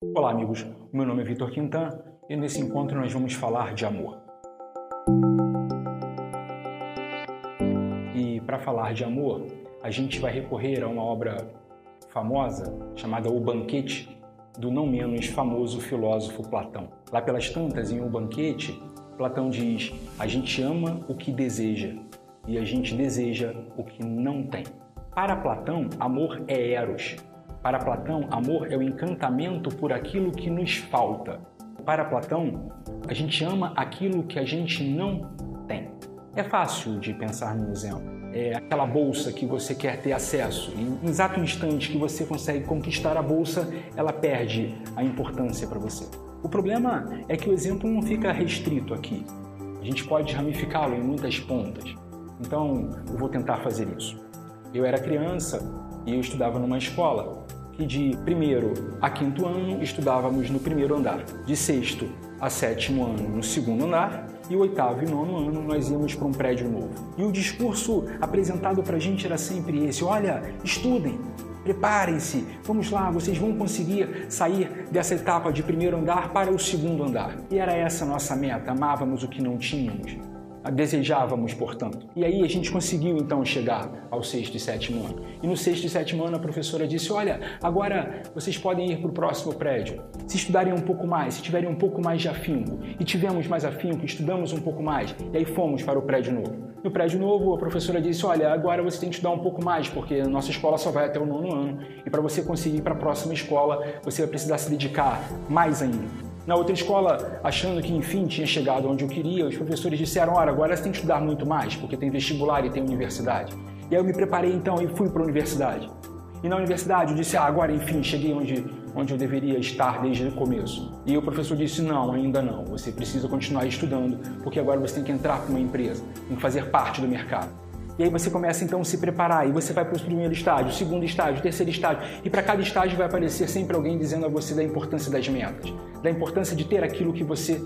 Olá, amigos. O meu nome é Vitor Quintan e nesse encontro nós vamos falar de amor. E para falar de amor, a gente vai recorrer a uma obra famosa chamada O Banquete do não menos famoso filósofo Platão. Lá pelas tantas, em O Banquete, Platão diz: a gente ama o que deseja e a gente deseja o que não tem. Para Platão, amor é eros, para Platão, amor é o encantamento por aquilo que nos falta. Para Platão, a gente ama aquilo que a gente não tem. É fácil de pensar num exemplo. É aquela bolsa que você quer ter acesso. Em exato instante que você consegue conquistar a bolsa, ela perde a importância para você. O problema é que o exemplo não fica restrito aqui. A gente pode ramificá-lo em muitas pontas. Então, eu vou tentar fazer isso. Eu era criança e eu estudava numa escola e de primeiro a quinto ano estudávamos no primeiro andar, de sexto a sétimo ano no segundo andar e oitavo e nono ano nós íamos para um prédio novo. E o discurso apresentado para a gente era sempre esse: olha, estudem, preparem-se, vamos lá, vocês vão conseguir sair dessa etapa de primeiro andar para o segundo andar. E era essa a nossa meta, amávamos o que não tínhamos desejávamos, portanto. E aí a gente conseguiu então chegar ao sexto e sétimo ano. E no sexto e sétimo ano a professora disse: Olha, agora vocês podem ir para o próximo prédio. Se estudarem um pouco mais, se tiverem um pouco mais de afinco. E tivemos mais afinco, estudamos um pouco mais. E aí fomos para o prédio novo. No prédio novo, a professora disse: Olha, agora você tem que estudar um pouco mais, porque a nossa escola só vai até o nono ano. E para você conseguir ir para a próxima escola, você vai precisar se dedicar mais ainda. Na outra escola, achando que enfim tinha chegado onde eu queria, os professores disseram: Olha, agora você tem que estudar muito mais, porque tem vestibular e tem universidade. E aí eu me preparei então e fui para a universidade. E na universidade eu disse: Ah, agora enfim, cheguei onde, onde eu deveria estar desde o começo. E o professor disse: Não, ainda não. Você precisa continuar estudando, porque agora você tem que entrar para uma empresa, tem que fazer parte do mercado. E aí você começa então a se preparar e você vai para o primeiro estágio, segundo estágio, terceiro estágio. E para cada estágio vai aparecer sempre alguém dizendo a você da importância das metas, da importância de ter aquilo que você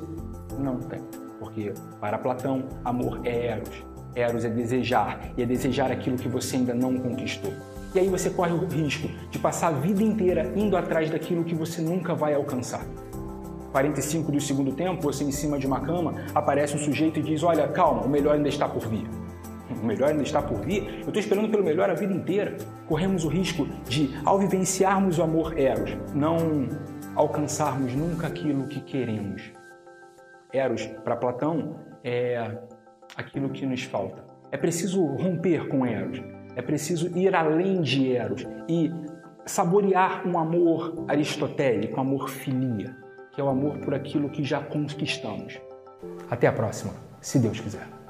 não tem. Porque para Platão, amor é eros. Eros é desejar, e é desejar aquilo que você ainda não conquistou. E aí você corre o risco de passar a vida inteira indo atrás daquilo que você nunca vai alcançar. 45 do segundo tempo, você em cima de uma cama, aparece um sujeito e diz: Olha, calma, o melhor ainda está por vir o melhor ainda está por vir, eu estou esperando pelo melhor a vida inteira. Corremos o risco de, ao vivenciarmos o amor Eros, não alcançarmos nunca aquilo que queremos. Eros, para Platão, é aquilo que nos falta. É preciso romper com Eros, é preciso ir além de Eros e saborear um amor aristotélico, um amor filia, que é o amor por aquilo que já conquistamos. Até a próxima, se Deus quiser.